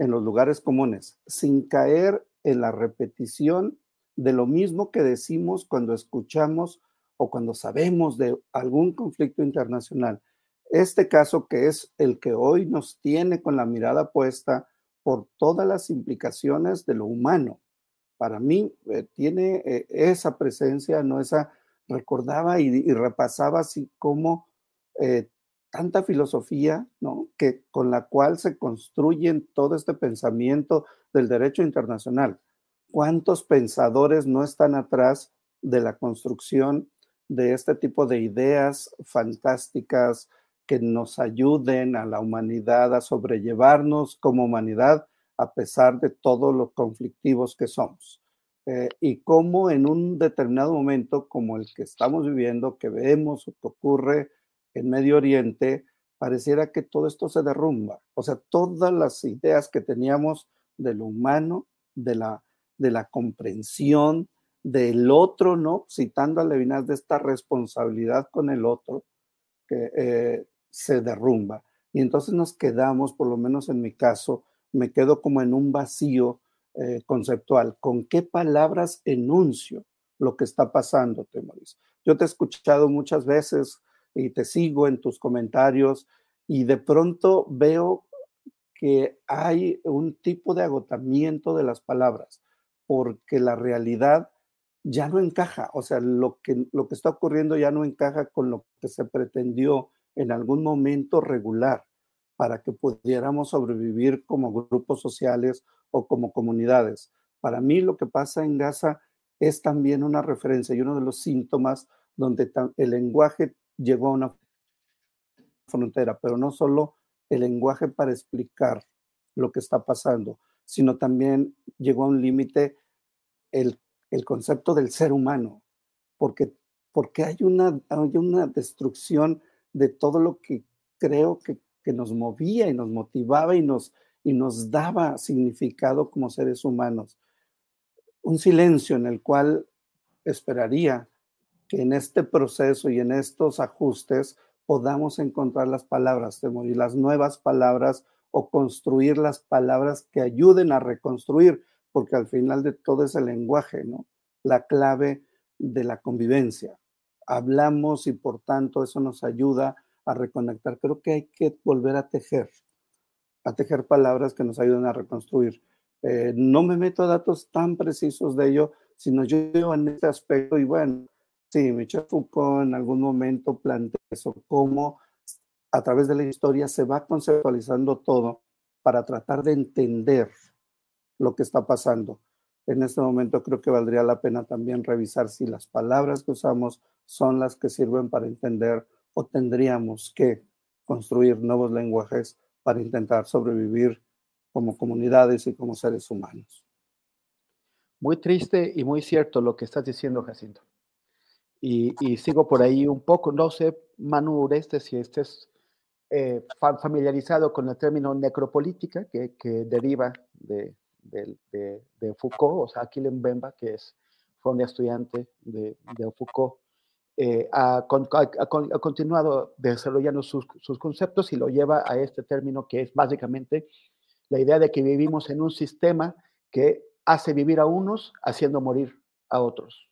en los lugares comunes, sin caer en la repetición de lo mismo que decimos cuando escuchamos o cuando sabemos de algún conflicto internacional. Este caso que es el que hoy nos tiene con la mirada puesta por todas las implicaciones de lo humano. Para mí eh, tiene eh, esa presencia, no esa, recordaba y, repasaba así como eh, tanta filosofía, ¿no? Que con la cual se construyen todo este pensamiento del derecho internacional. ¿Cuántos pensadores no están atrás de la construcción de este tipo de ideas fantásticas que nos ayuden a la humanidad a sobrellevarnos como humanidad a pesar de todos los conflictivos que somos? eh, y cómo en un determinado momento como el que estamos viviendo, que vemos que ocurre en Medio Oriente, pareciera que todo esto se derrumba. O sea, todas las ideas que teníamos de lo humano, de la, de la comprensión del otro, ¿no? Citando a Levinas de esta responsabilidad con el otro, eh, se derrumba. Y entonces nos quedamos, por lo menos en mi caso, me quedo como en un vacío eh, conceptual. ¿Con qué palabras enuncio lo que está pasando, Temoris? Yo te he escuchado muchas veces y te sigo en tus comentarios y de pronto veo que hay un tipo de agotamiento de las palabras porque la realidad ya no encaja, o sea, lo que, lo que está ocurriendo ya no encaja con lo que se pretendió en algún momento regular para que pudiéramos sobrevivir como grupos sociales o como comunidades. Para mí lo que pasa en Gaza es también una referencia y uno de los síntomas donde el lenguaje llegó a una frontera, pero no solo el lenguaje para explicar lo que está pasando, sino también llegó a un límite el, concepto del ser humano, porque, porque hay, una, hay una destrucción de todo lo que creo que, que nos movía y nos motivaba y nos, y nos daba significado como seres humanos. Un silencio en el cual esperaría que en este proceso y en estos ajustes podamos encontrar las palabras, y las nuevas palabras o construir las palabras que ayuden a reconstruir, porque al final de todo es el lenguaje, ¿no? La clave de la convivencia. Hablamos y por tanto eso nos ayuda a reconectar. Creo que hay que volver a tejer, a tejer palabras que nos ayuden a reconstruir. Eh, no me meto a datos tan precisos de ello, sino yo en este aspecto y bueno, sí, Michel Foucault en algún momento plantea eso, cómo a través de la historia se va conceptualizando todo para tratar de entender lo que está pasando. En este momento creo que valdría la pena también revisar si las palabras que usamos son las que sirven para entender o tendríamos que construir nuevos lenguajes para intentar sobrevivir como comunidades y como seres humanos. Muy triste y muy cierto lo que estás diciendo, Jacinto. Y, sigo por ahí un poco, no sé, Manu Ureste, si estés eh, familiarizado con el término necropolítica que, deriva de, Foucault, o sea, Aquilen Bemba, que es, fue un estudiante de, Foucault, eh, ha, continuado desarrollando sus, conceptos y lo lleva a este término que es básicamente la idea de que vivimos en un sistema que hace vivir a unos haciendo morir a otros.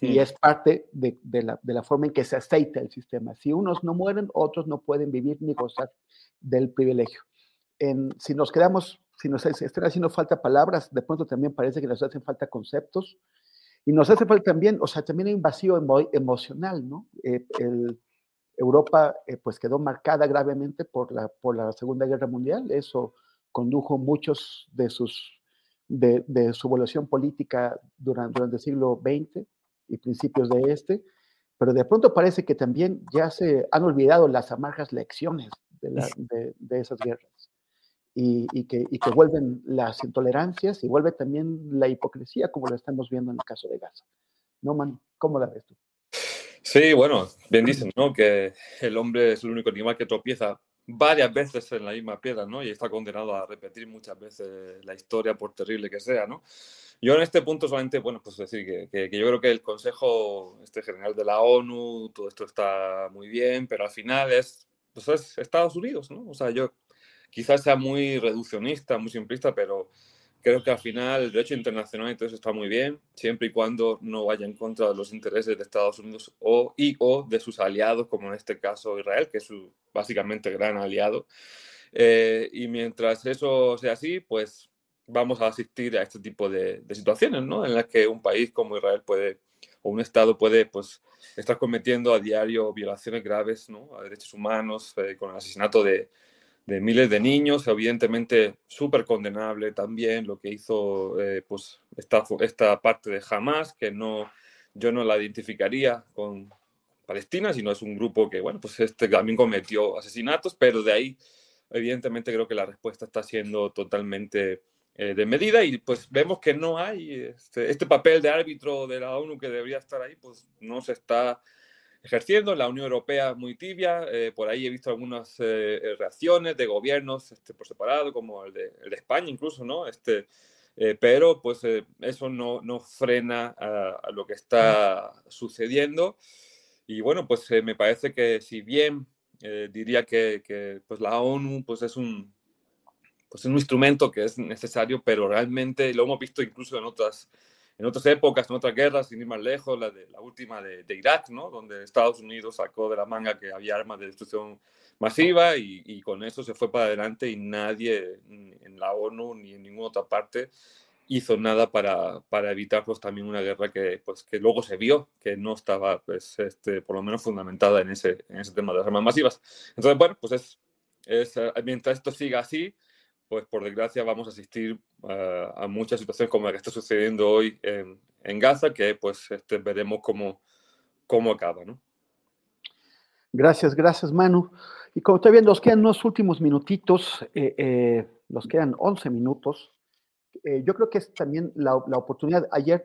Y es parte de, la, forma en que se aceita el sistema. Si unos no mueren, otros no pueden vivir ni gozar del privilegio. si nos quedamos, si nos están haciendo falta palabras, de pronto también parece que nos hacen falta conceptos. Y nos hace falta también, o sea, también hay un vacío emocional, ¿no? Eh, Europa eh, pues quedó marcada gravemente por la, por la Segunda Guerra Mundial. Eso condujo muchos de sus de, su evolución política durante, durante el siglo XX y principios de este, pero de pronto parece que también ya se han olvidado las amargas lecciones de, de, esas guerras y, y, que, y, que, vuelven las intolerancias y vuelve también la hipocresía, como lo estamos viendo en el caso de Gaza. ¿No, man? ¿Cómo la ves tú? Sí, bueno, bien dicen, ¿no? Que el hombre es el único animal que tropieza varias veces en la misma piedra, ¿no? Y está condenado a repetir muchas veces la historia, por terrible que sea, ¿no? Yo en este punto solamente, bueno, pues decir que, que, yo creo que el Consejo este General de la ONU, todo esto está muy bien, pero al final es, pues es Estados Unidos, ¿no? O sea, yo quizás sea muy reduccionista, muy simplista, pero creo que al final el derecho internacional y todo eso está muy bien, siempre y cuando no vaya en contra de los intereses de Estados Unidos o, y o de sus aliados, como en este caso Israel, que es su básicamente gran aliado. Eh, y mientras eso sea así, pues vamos a asistir a este tipo de, situaciones, ¿no? En las que un país como Israel puede, o un Estado puede, pues, estar cometiendo a diario violaciones graves, ¿no? A derechos humanos, eh, con el asesinato de, de, miles de niños, evidentemente súper condenable también lo que hizo, eh, pues, esta, esta parte de Hamas, que no, yo no la identificaría con Palestina, sino es un grupo que, bueno, pues este también cometió asesinatos, pero de ahí, evidentemente creo que la respuesta está siendo totalmente eh, de medida y pues vemos que no hay este, este, papel de árbitro de la ONU que debería estar ahí, pues no se está ejerciendo. La Unión Europea muy tibia, eh, por ahí he visto algunas eh, reacciones de gobiernos este, por separado, como el de, el de España incluso, ¿no? Este, pero pues eso no, no frena a, lo que está sucediendo. Y bueno, pues me parece que si bien diría que, que, pues la ONU pues es un pues es un instrumento que es necesario, pero realmente lo hemos visto incluso en otras, en otras épocas, en otras guerras, sin ir más lejos, la, de, la última de, Irak, ¿no? donde Estados Unidos sacó de la manga que había armas de destrucción masiva y, y, con eso se fue para adelante y nadie en la ONU ni en ninguna otra parte hizo nada para, para evitar pues, también una guerra que, pues, que luego se vio que no estaba pues, este, por lo menos fundamentada en ese, en ese tema de las armas masivas. Entonces, bueno, pues es, es mientras esto siga así, pues por desgracia vamos a asistir a muchas situaciones como la que está sucediendo hoy en, Gaza, que pues este, veremos cómo, cómo acaba, ¿no? Gracias, gracias Manu. Y como está viendo, nos quedan unos últimos minutitos, eh, eh, nos quedan 11 minutos. Eh, yo creo que es también la, la oportunidad. Ayer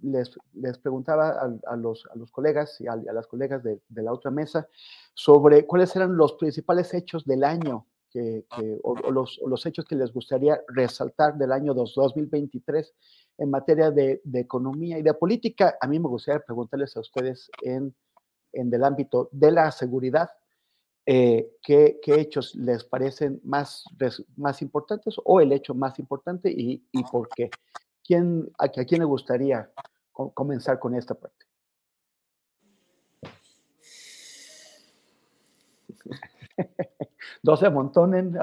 les, les, preguntaba a, a, los, a, los, colegas y a, las colegas de, de, la otra mesa sobre cuáles eran los principales hechos del año que, o, los, los, hechos que les gustaría resaltar del año 2023 en materia de, de, economía y de política. A mí me gustaría preguntarles a ustedes en, en el ámbito de la seguridad, eh, ¿qué, ¿qué, hechos les parecen más, más importantes o el hecho más importante y, y por qué. ¿Quién, a, ¿A quién le gustaría comenzar con esta parte? no se amontonen.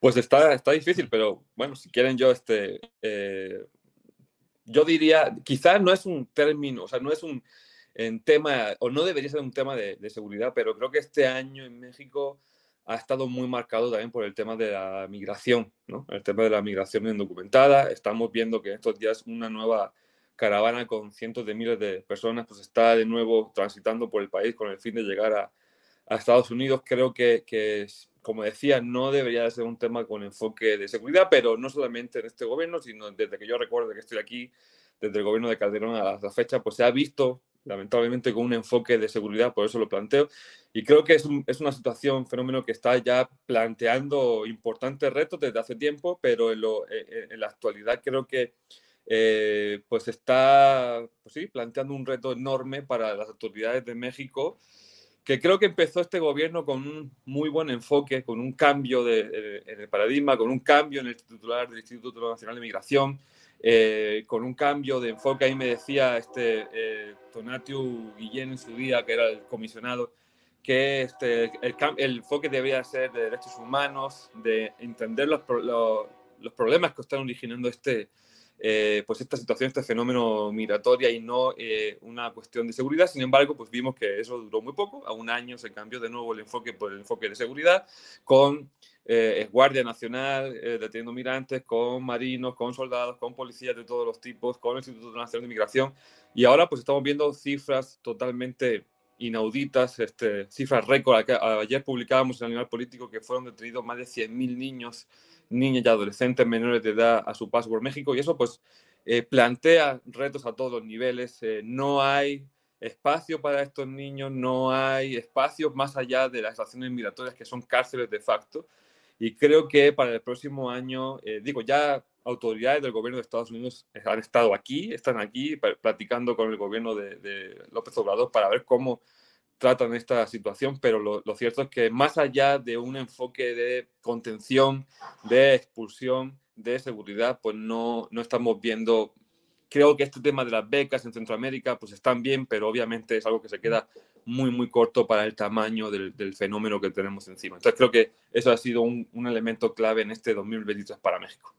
pues está, está difícil, pero bueno, si quieren yo, este, eh, yo diría, quizás no es un término, o sea, no es un en tema, o no debería ser un tema de, seguridad, pero creo que este año en México ha estado muy marcado también por el tema de la migración, ¿no? El tema de la migración indocumentada. Estamos viendo que estos días una nueva caravana con cientos de miles de personas pues está de nuevo transitando por el país con el fin de llegar a, a Estados Unidos, creo que, que, como decía, no debería ser un tema con enfoque de seguridad, pero no solamente en este gobierno, sino desde que yo recuerdo que estoy aquí, desde el gobierno de Calderón a la fecha, pues se ha visto lamentablemente con un enfoque de seguridad, por eso lo planteo. Y creo que es, un, es una situación, un fenómeno que está ya planteando importantes retos desde hace tiempo, pero en, lo, en, en la actualidad creo que eh, pues está, pues sí, planteando un reto enorme para las autoridades de México que creo que empezó este gobierno con un muy buen enfoque, con un cambio de, en el paradigma, con un cambio en el titular del Instituto Nacional de Migración, eh, con un cambio de enfoque. Ahí me decía este eh, Tonatiuh Guillén en su día, que era el comisionado, que este, el, el, enfoque debía ser de derechos humanos, de entender los, los, los problemas que están originando este, eh, pues esta situación, este fenómeno migratorio y no eh, una cuestión de seguridad. Sin embargo, pues vimos que eso duró muy poco. A un año se cambió de nuevo el enfoque por el enfoque de seguridad, con eh, Guardia Nacional eh, deteniendo migrantes, con marinos, con soldados, con policías de todos los tipos, con el Instituto Nacional de Migración. Y ahora pues estamos viendo cifras totalmente inauditas, este, cifras récord. Ayer publicábamos en el Animal Político que fueron detenidos más de 100.000 niños niñas y adolescentes menores de edad a su paso por México y eso pues eh, plantea retos a todos los niveles. Eh, no hay espacio para estos niños, no hay espacios más allá de las estaciones migratorias que son cárceles de facto. Y creo que para el próximo año, eh, digo, ya autoridades del gobierno de Estados Unidos han estado aquí, están aquí platicando con el gobierno de López Obrador para ver cómo tratan esta situación, pero lo, cierto es que más allá de un enfoque de contención, de expulsión, de seguridad, pues no, no estamos viendo, creo que este tema de las becas en Centroamérica pues están bien, pero obviamente es algo que se queda muy, muy corto para el tamaño del, del fenómeno que tenemos encima. Entonces creo que eso ha sido un, un elemento clave en este 2023 para México.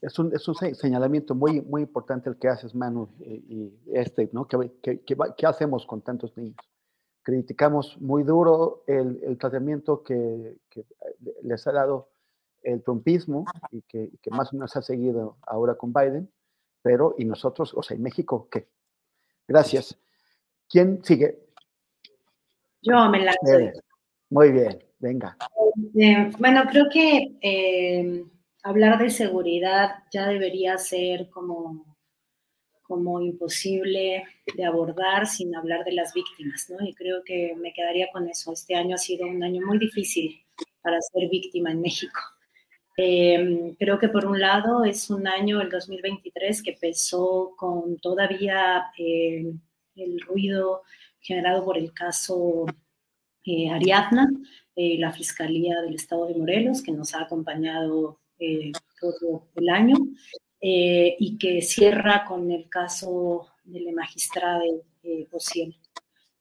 Es un, es un, señalamiento muy, muy importante el que haces, Manu, y, y este, ¿no? ¿Qué, qué, qué, ¿Qué hacemos con tantos niños? Criticamos muy duro el, el tratamiento que, que, les ha dado el trumpismo y que, que, más o menos ha seguido ahora con Biden, pero y nosotros, o sea, en México, ¿qué? Gracias. ¿Quién sigue? Yo me lanzo. Muy bien, venga. Eh, bueno, creo que eh, hablar de seguridad ya debería ser como, como imposible de abordar sin hablar de las víctimas, ¿no? Y creo que me quedaría con eso. Este año ha sido un año muy difícil para ser víctima en México. Eh, creo que por un lado es un año, el 2023, que empezó con todavía eh, el ruido generado por el caso eh, Ariadna, la Fiscalía del Estado de Morelos, que nos ha acompañado eh, todo el año eh, y que cierra con el caso de la magistrada eh,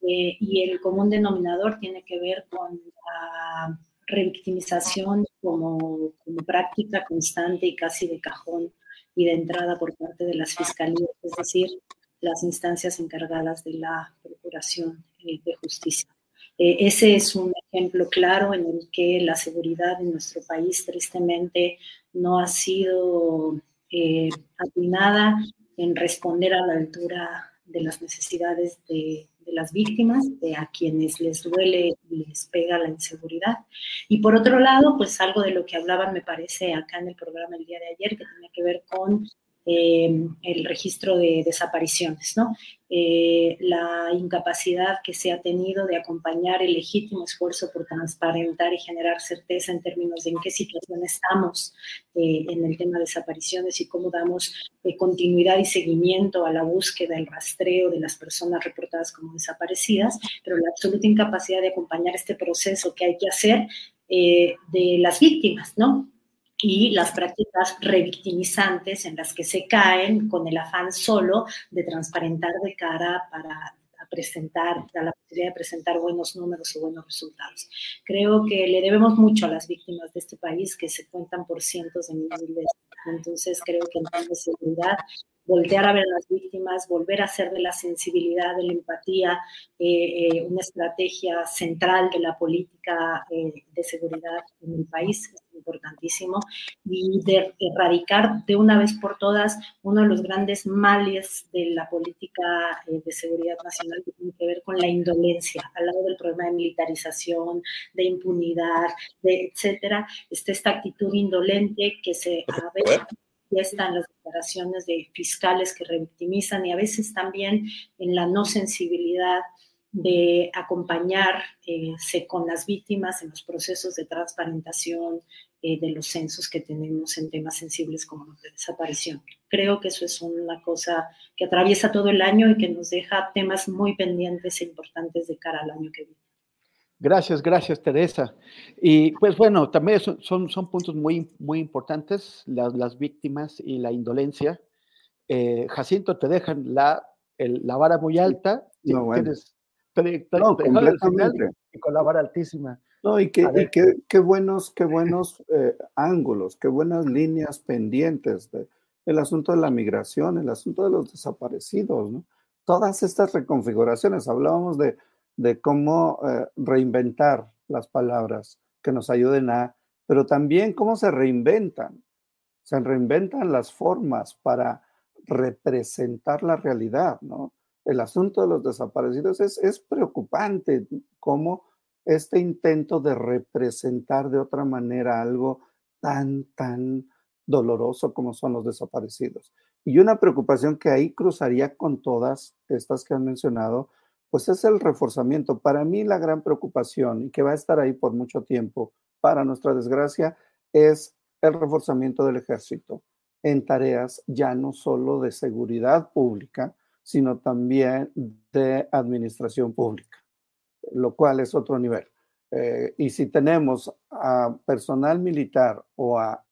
eh, y el común denominador tiene que ver con la revictimización como, como práctica constante y casi de cajón y de entrada por parte de las fiscalías, es decir, las instancias encargadas de la Procuración de Justicia. Eh, ese es un ejemplo claro en el que la seguridad en nuestro país tristemente no ha sido eh, en responder a la altura de las necesidades de, de, las víctimas, de a quienes les duele y les pega la inseguridad. Y por otro lado, pues algo de lo que hablaban, me parece, acá en el programa el día de ayer, que tenía que ver con eh, el registro de desapariciones, ¿no? Eh, la incapacidad que se ha tenido de acompañar el legítimo esfuerzo por transparentar y generar certeza en términos de en qué situación estamos eh, en el tema de desapariciones y cómo damos continuidad y seguimiento a la búsqueda, el rastreo de las personas reportadas como desaparecidas, pero la absoluta incapacidad de acompañar este proceso que hay que hacer de las víctimas, ¿no? Y las prácticas revictimizantes en las que se caen con el afán solo de transparentar de cara para presentar, a la posibilidad de presentar buenos números y buenos resultados. Creo que le debemos mucho a las víctimas de este país que se cuentan por cientos de miles. Entonces creo que en términos de seguridad voltear a ver a las víctimas, volver a hacer de la sensibilidad, de la empatía, eh, eh, una estrategia central de la política eh, de seguridad en el país, es importantísimo, y de erradicar de una vez por todas uno de los grandes males de la política de seguridad nacional que tiene que ver con la indolencia, al lado del problema de militarización, de impunidad, de etcétera, está esta actitud indolente que se a veces están las declaraciones de fiscales que revictimizan y a veces también en la no sensibilidad de acompañarse eh, con las víctimas en los procesos de transparentación eh, de los censos que tenemos en temas sensibles como de desaparición. Creo que eso es una cosa que atraviesa todo el año y que nos deja temas muy pendientes e importantes de cara al año que viene. Gracias, gracias Teresa. Y pues bueno, también son, son, puntos muy, muy importantes, las, las víctimas y la indolencia. Eh, Jacinto, te dejan la, la vara muy alta, no, tienes no, completamente. y con la vara altísima. No, y qué, qué, qué, buenos, qué buenos eh, ángulos, qué buenas líneas pendientes. De, el asunto de la migración, el asunto de los desaparecidos, ¿no? Todas estas reconfiguraciones, hablábamos de de cómo eh, reinventar las palabras que nos ayuden a, pero también cómo se reinventan. Se reinventan las formas para representar la realidad, ¿no? El asunto de los desaparecidos es, es preocupante, cómo este intento de representar de otra manera algo tan, tan doloroso como son los desaparecidos. Y una preocupación que ahí cruzaría con todas estas que han mencionado, pues es el reforzamiento. Para mí la gran preocupación y que va a estar ahí por mucho tiempo, para nuestra desgracia, es el reforzamiento del ejército en tareas ya no solo de seguridad pública, sino también de administración pública, lo cual es otro nivel. Eh, y si tenemos a personal militar o a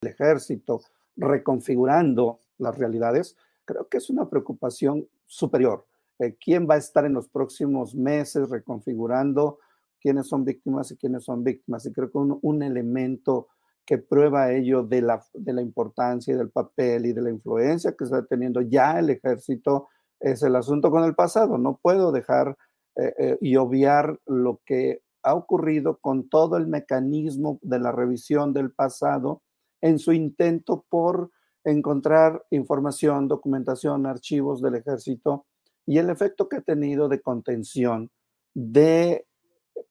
el ejército reconfigurando las realidades, creo que es una preocupación superior. Eh, ¿Quién va a estar en los próximos meses reconfigurando quiénes son víctimas y quiénes son víctimas? Y creo que un, elemento que prueba ello de la, de la importancia y del papel y de la influencia que está teniendo ya el ejército es el asunto con el pasado. No puedo dejar eh, eh, y obviar lo que ha ocurrido con todo el mecanismo de la revisión del pasado en su intento por encontrar información, documentación, archivos del ejército y el efecto que ha tenido de contención, de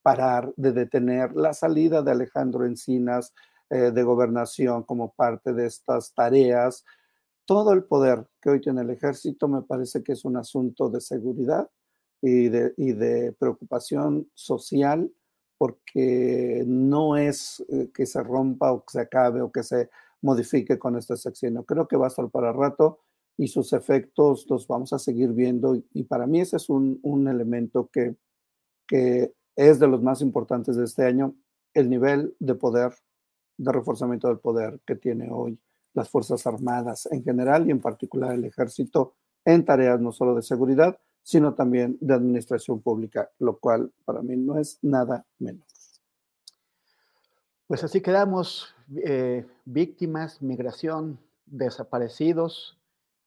parar, de detener la salida de Alejandro Encinas eh, de gobernación como parte de estas tareas. Todo el poder que hoy tiene el ejército me parece que es un asunto de seguridad y de, y de preocupación social porque no es eh, que se rompa o que se acabe o que se modifique con este sexenio. Creo que va a estar para rato y sus efectos los vamos a seguir viendo y, para mí ese es un, elemento que, que es de los más importantes de este año, el nivel de poder, de reforzamiento del poder que tiene hoy las Fuerzas Armadas en general y en particular el ejército en tareas no solo de seguridad, sino también de administración pública, lo cual para mí no es nada menos. Pues así quedamos, eh, víctimas, migración, desaparecidos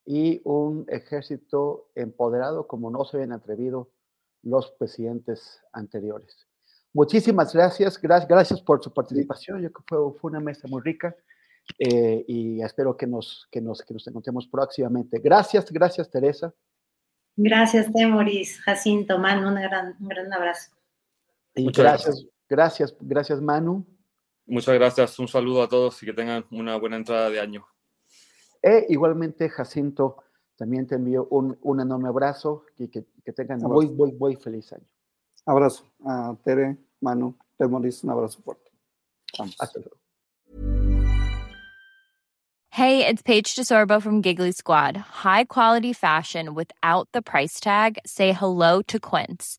y un ejército empoderado como no se habían atrevido los presidentes anteriores. Muchísimas gracias, gracias, gracias por su participación. Yo creo que fue, una mesa muy rica eh, y espero que nos, que, nos, que nos encontremos próximamente. Gracias, gracias Teresa. Gracias, Temoris, Jacinto, Manu, un gran, un gran abrazo. Muchas gracias, gracias, gracias, Manu. Muchas gracias, un saludo a todos y que tengan una buena entrada de año. E igualmente, Jacinto, también te envío un, un enorme abrazo y que, que tengan muy, muy, muy feliz año. Abrazo a Tere, Manu, Temoris, un abrazo fuerte. Vamos. Hasta luego. Hey, it's Paige DeSorbo from Giggly Squad. High quality fashion without the price tag. Say hello to Quince.